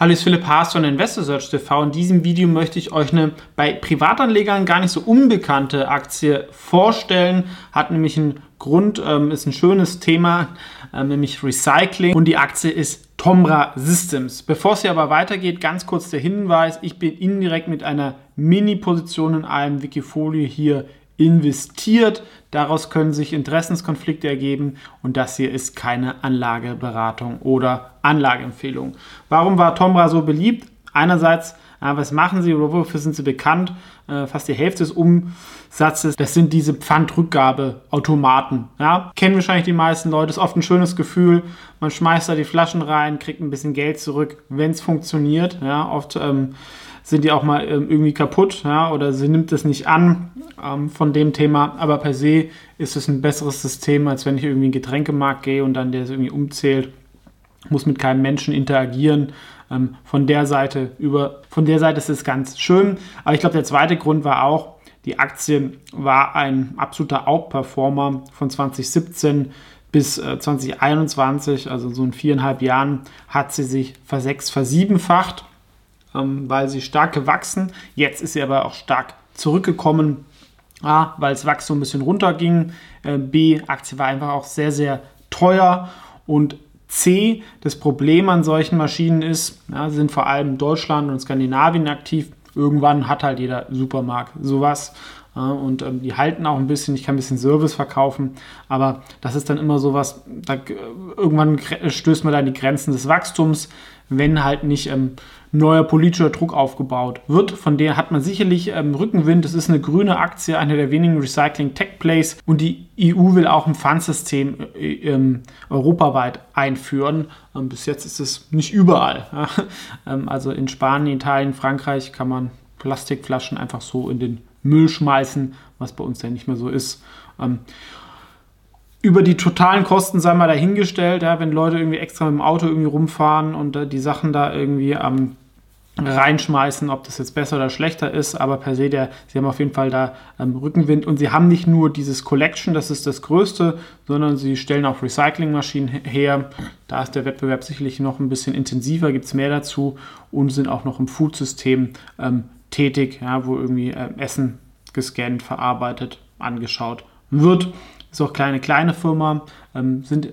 Hallo, ich bin Philipp Haas von Investor Search TV. In diesem Video möchte ich euch eine bei Privatanlegern gar nicht so unbekannte Aktie vorstellen. Hat nämlich einen Grund, ähm, ist ein schönes Thema, ähm, nämlich Recycling. Und die Aktie ist Tomra Systems. Bevor es hier aber weitergeht, ganz kurz der Hinweis. Ich bin indirekt mit einer Mini-Position in einem Wikifolio hier investiert. Daraus können sich Interessenskonflikte ergeben und das hier ist keine Anlageberatung oder Anlageempfehlung. Warum war Tomra so beliebt? Einerseits, was machen sie oder wofür sind sie bekannt? Äh, fast die Hälfte des Umsatzes, das sind diese Pfandrückgabeautomaten. Ja? Kennen wahrscheinlich die meisten Leute, ist oft ein schönes Gefühl. Man schmeißt da die Flaschen rein, kriegt ein bisschen Geld zurück, wenn es funktioniert. Ja? Oft ähm, sind die auch mal ähm, irgendwie kaputt ja, oder sie nimmt es nicht an ähm, von dem Thema. Aber per se ist es ein besseres System, als wenn ich irgendwie in den Getränkemarkt gehe und dann der es irgendwie umzählt. Muss mit keinem Menschen interagieren. Ähm, von der Seite über, von der Seite ist es ganz schön. Aber ich glaube, der zweite Grund war auch, die Aktie war ein absoluter Outperformer von 2017 bis äh, 2021, also so in viereinhalb Jahren, hat sie sich versechs, versiebenfacht ähm, weil sie stark gewachsen. Jetzt ist sie aber auch stark zurückgekommen, A, weil das Wachstum ein bisschen runterging. Äh, B, Aktie war einfach auch sehr, sehr teuer. Und C, das Problem an solchen Maschinen ist, ja, sind vor allem Deutschland und Skandinavien aktiv. Irgendwann hat halt jeder Supermarkt sowas. Und ähm, die halten auch ein bisschen, ich kann ein bisschen Service verkaufen, aber das ist dann immer sowas, da, irgendwann stößt man da an die Grenzen des Wachstums, wenn halt nicht ähm, neuer politischer Druck aufgebaut wird. Von der hat man sicherlich ähm, Rückenwind. Es ist eine grüne Aktie, eine der wenigen Recycling-Tech-Plays und die EU will auch ein Pfandsystem äh, äh, europaweit einführen. Ähm, bis jetzt ist es nicht überall. Ja? Ähm, also in Spanien, Italien, Frankreich kann man Plastikflaschen einfach so in den Müll schmeißen, was bei uns ja nicht mehr so ist. Ähm, über die totalen Kosten sei mal dahingestellt, ja, wenn Leute irgendwie extra mit dem Auto irgendwie rumfahren und äh, die Sachen da irgendwie ähm, reinschmeißen, ob das jetzt besser oder schlechter ist, aber per se, der, sie haben auf jeden Fall da ähm, Rückenwind und sie haben nicht nur dieses Collection, das ist das Größte, sondern sie stellen auch Recyclingmaschinen her. Da ist der Wettbewerb sicherlich noch ein bisschen intensiver, gibt es mehr dazu und sind auch noch im Foodsystem ähm, tätig, ja, wo irgendwie äh, Essen gescannt, verarbeitet, angeschaut wird. Ist auch kleine, kleine Firma, ähm, sind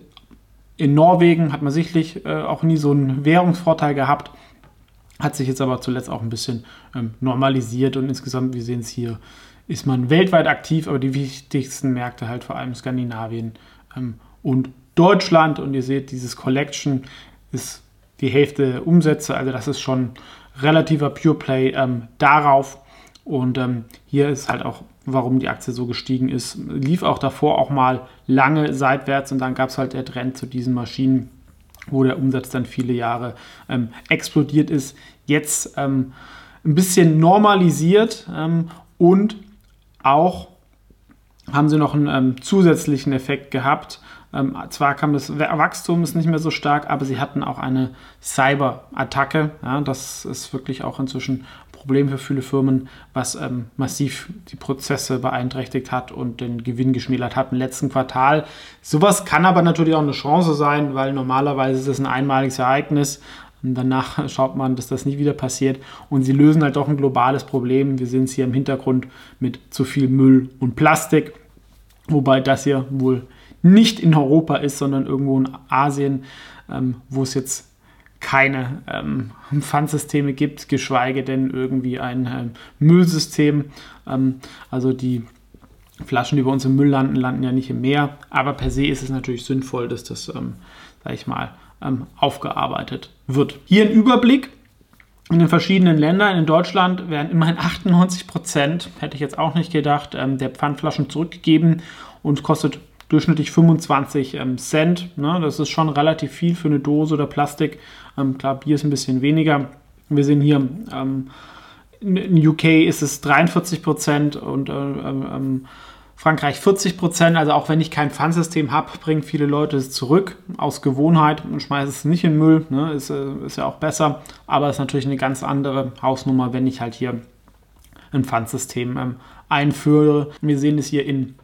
in Norwegen, hat man sicherlich äh, auch nie so einen Währungsvorteil gehabt, hat sich jetzt aber zuletzt auch ein bisschen ähm, normalisiert und insgesamt, wir sehen es hier, ist man weltweit aktiv, aber die wichtigsten Märkte halt vor allem Skandinavien ähm, und Deutschland. Und ihr seht, dieses Collection ist die Hälfte Umsätze, also das ist schon relativer Pure Play ähm, darauf. Und ähm, hier ist halt auch warum die Aktie so gestiegen ist. Lief auch davor auch mal lange seitwärts und dann gab es halt der Trend zu diesen Maschinen, wo der Umsatz dann viele Jahre ähm, explodiert ist. Jetzt ähm, ein bisschen normalisiert ähm, und auch haben sie noch einen ähm, zusätzlichen Effekt gehabt. Ähm, zwar kam das Wachstum ist nicht mehr so stark, aber sie hatten auch eine Cyber-Attacke. Ja, das ist wirklich auch inzwischen Problem für viele Firmen, was ähm, massiv die Prozesse beeinträchtigt hat und den Gewinn geschmälert hat im letzten Quartal. Sowas kann aber natürlich auch eine Chance sein, weil normalerweise ist es ein einmaliges Ereignis. Danach schaut man, dass das nie wieder passiert. Und sie lösen halt doch ein globales Problem. Wir sehen es hier im Hintergrund mit zu viel Müll und Plastik. Wobei das hier wohl nicht in Europa ist, sondern irgendwo in Asien, ähm, wo es jetzt keine ähm, Pfandsysteme gibt, geschweige denn irgendwie ein ähm, Müllsystem. Ähm, also die Flaschen, die bei uns im Müll landen, landen ja nicht im Meer. Aber per se ist es natürlich sinnvoll, dass das, ähm, sag ich mal, ähm, aufgearbeitet wird. Hier ein Überblick in den verschiedenen Ländern. In Deutschland werden immerhin 98 Prozent, hätte ich jetzt auch nicht gedacht, ähm, der Pfandflaschen zurückgegeben und kostet durchschnittlich 25 ähm, Cent. Ne? Das ist schon relativ viel für eine Dose oder Plastik. Ähm, klar, Bier ist ein bisschen weniger. Wir sehen hier, ähm, in UK ist es 43 Prozent und äh, ähm, ähm, Frankreich 40 Prozent. Also auch wenn ich kein Pfandsystem habe, bringen viele Leute es zurück aus Gewohnheit und schmeißen es nicht in Müll. Ne? Ist, äh, ist ja auch besser, aber ist natürlich eine ganz andere Hausnummer, wenn ich halt hier ein Pfandsystem ähm, einführe. Wir sehen es hier in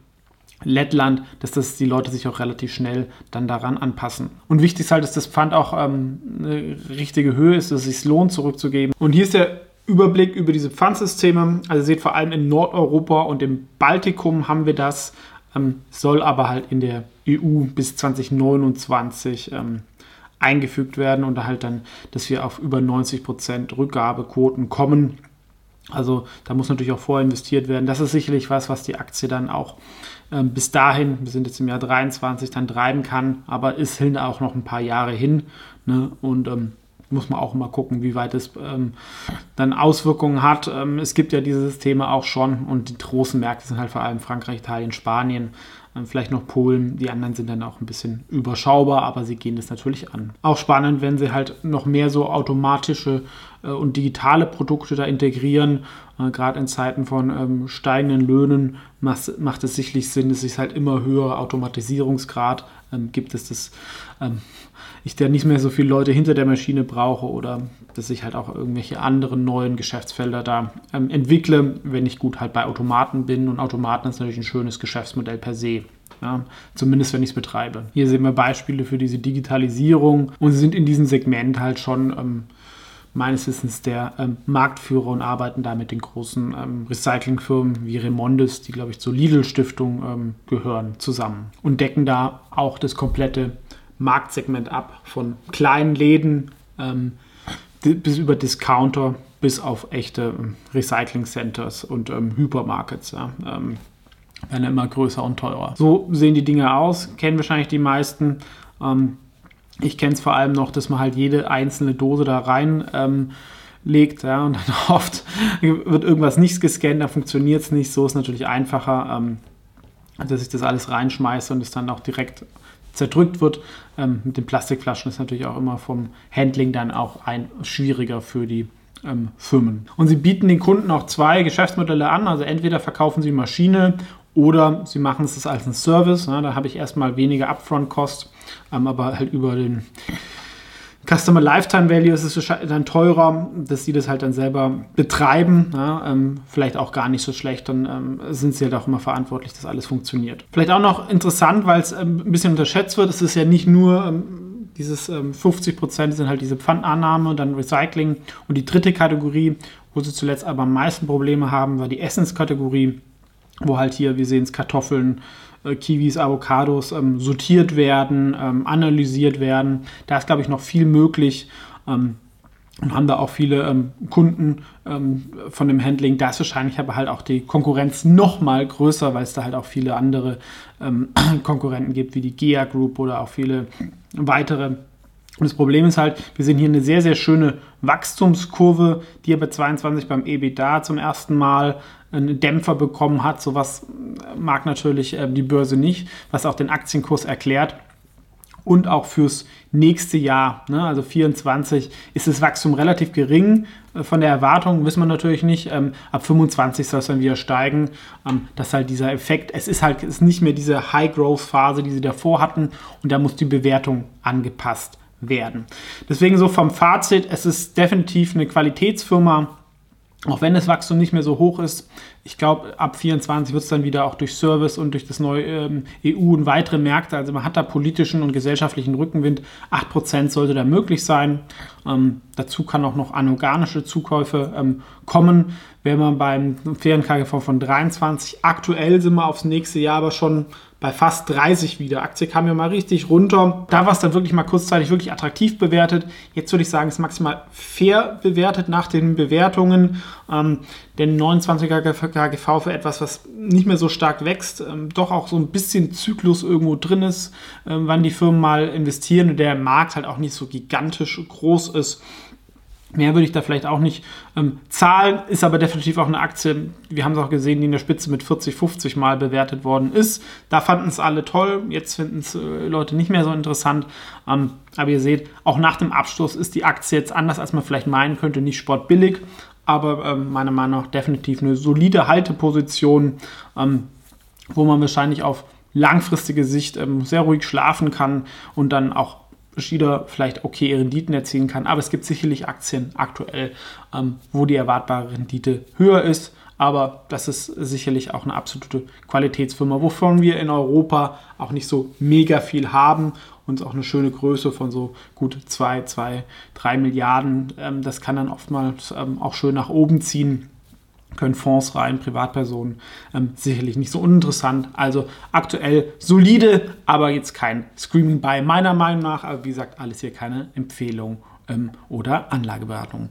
Lettland, dass das die Leute sich auch relativ schnell dann daran anpassen. Und wichtig ist halt, dass das Pfand auch ähm, eine richtige Höhe ist, dass es sich lohnt, zurückzugeben. Und hier ist der Überblick über diese Pfandsysteme. Also ihr seht vor allem in Nordeuropa und im Baltikum haben wir das, ähm, soll aber halt in der EU bis 2029 ähm, eingefügt werden und halt dann, dass wir auf über 90% Rückgabequoten kommen. Also da muss natürlich auch vorinvestiert werden. Das ist sicherlich was, was die Aktie dann auch bis dahin, wir sind jetzt im Jahr 23, dann treiben kann, aber ist hin auch noch ein paar Jahre hin. Ne? Und ähm, muss man auch mal gucken, wie weit es ähm, dann Auswirkungen hat. Ähm, es gibt ja diese Systeme auch schon und die großen Märkte sind halt vor allem Frankreich, Italien, Spanien vielleicht noch Polen. Die anderen sind dann auch ein bisschen überschaubar, aber sie gehen das natürlich an. Auch spannend, wenn sie halt noch mehr so automatische äh, und digitale Produkte da integrieren. Äh, Gerade in Zeiten von ähm, steigenden Löhnen macht, es sicherlich Sinn, es halt immer höher Automatisierungsgrad ähm, gibt es das. Ähm, ich da nicht mehr so viele Leute hinter der Maschine brauche oder dass ich halt auch irgendwelche anderen neuen Geschäftsfelder da ähm, entwickle, wenn ich gut halt bei Automaten bin. Und Automaten ist natürlich ein schönes Geschäftsmodell per se. Ja, zumindest wenn ich es betreibe. Hier sehen wir Beispiele für diese Digitalisierung und sie sind in diesem Segment halt schon ähm, meines Wissens der ähm, Marktführer und arbeiten da mit den großen ähm, Recyclingfirmen wie Remondes, die glaube ich zur Lidl-Stiftung ähm, gehören, zusammen und decken da auch das komplette Marktsegment ab, von kleinen Läden ähm, bis über Discounter bis auf echte ähm, Recycling-Centers und ähm, Hypermarkets. Ja. Werden immer größer und teurer. So sehen die Dinge aus, kennen wahrscheinlich die meisten. Ähm, ich kenne es vor allem noch, dass man halt jede einzelne Dose da rein ähm, legt ja, und dann oft wird irgendwas nicht gescannt, dann funktioniert es nicht. So ist natürlich einfacher, ähm, dass ich das alles reinschmeiße und es dann auch direkt zerdrückt wird. Ähm, mit den Plastikflaschen ist natürlich auch immer vom Handling dann auch ein schwieriger für die ähm, Firmen. Und sie bieten den Kunden auch zwei Geschäftsmodelle an. Also entweder verkaufen sie Maschine oder sie machen es als ein Service. Ja, da habe ich erstmal weniger Upfront-Cost, ähm, aber halt über den Customer Lifetime Value ist es dann teurer, dass sie das halt dann selber betreiben. Ja, ähm, vielleicht auch gar nicht so schlecht, dann ähm, sind sie halt auch immer verantwortlich, dass alles funktioniert. Vielleicht auch noch interessant, weil es ähm, ein bisschen unterschätzt wird, es ist ja nicht nur ähm, dieses 50 ähm, Prozent sind halt diese Pfandannahme, dann Recycling und die dritte Kategorie, wo sie zuletzt aber am meisten Probleme haben, war die Essenskategorie, wo halt hier, wir sehen es, Kartoffeln, äh, Kiwis, Avocados ähm, sortiert werden, ähm, analysiert werden. Da ist, glaube ich, noch viel möglich. Ähm, und haben da auch viele ähm, Kunden ähm, von dem Handling. Da ist wahrscheinlich aber halt auch die Konkurrenz noch mal größer, weil es da halt auch viele andere Konkurrenten gibt, wie die GEA Group oder auch viele weitere. Und das Problem ist halt, wir sehen hier eine sehr, sehr schöne Wachstumskurve, die aber 22 beim EBITDA zum ersten Mal einen Dämpfer bekommen hat. Sowas mag natürlich äh, die Börse nicht, was auch den Aktienkurs erklärt. Und auch fürs nächste Jahr, ne, also 24, ist das Wachstum relativ gering. Äh, von der Erwartung wissen wir natürlich nicht. Ähm, ab 25 soll es dann wieder steigen. Ähm, das ist halt dieser Effekt. Es ist halt ist nicht mehr diese High-Growth-Phase, die sie davor hatten. Und da muss die Bewertung angepasst werden. Deswegen so vom Fazit, es ist definitiv eine Qualitätsfirma auch wenn das Wachstum nicht mehr so hoch ist, ich glaube, ab 24 wird es dann wieder auch durch Service und durch das neue ähm, EU und weitere Märkte, also man hat da politischen und gesellschaftlichen Rückenwind. 8% sollte da möglich sein. Ähm, dazu kann auch noch anorganische Zukäufe ähm, kommen. Wenn man beim fairen KGV von 23, aktuell sind wir aufs nächste Jahr aber schon bei fast 30 wieder. Aktie kam ja mal richtig runter. Da war es dann wirklich mal kurzzeitig wirklich attraktiv bewertet. Jetzt würde ich sagen, ist maximal fair bewertet nach den Bewertungen. Ähm, denn 29er KGV für etwas, was nicht mehr so stark wächst, ähm, doch auch so ein bisschen Zyklus irgendwo drin ist, ähm, wann die Firmen mal investieren und der Markt halt auch nicht so gigantisch groß ist. Mehr würde ich da vielleicht auch nicht ähm, zahlen, ist aber definitiv auch eine Aktie, wir haben es auch gesehen, die in der Spitze mit 40, 50 Mal bewertet worden ist. Da fanden es alle toll, jetzt finden es äh, Leute nicht mehr so interessant. Ähm, aber ihr seht, auch nach dem Abschluss ist die Aktie jetzt anders, als man vielleicht meinen könnte, nicht sportbillig, aber ähm, meiner Meinung nach definitiv eine solide Halteposition, ähm, wo man wahrscheinlich auf langfristige Sicht ähm, sehr ruhig schlafen kann und dann auch Schieder vielleicht okay Renditen erzielen kann. Aber es gibt sicherlich Aktien aktuell, ähm, wo die erwartbare Rendite höher ist. Aber das ist sicherlich auch eine absolute Qualitätsfirma, wovon wir in Europa auch nicht so mega viel haben und auch eine schöne Größe von so gut 2, 2, 3 Milliarden. Ähm, das kann dann oftmals ähm, auch schön nach oben ziehen können Fonds rein, Privatpersonen, ähm, sicherlich nicht so uninteressant. Also aktuell solide, aber jetzt kein Screaming Buy meiner Meinung nach. Aber wie gesagt, alles hier keine Empfehlung oder Anlageberatung.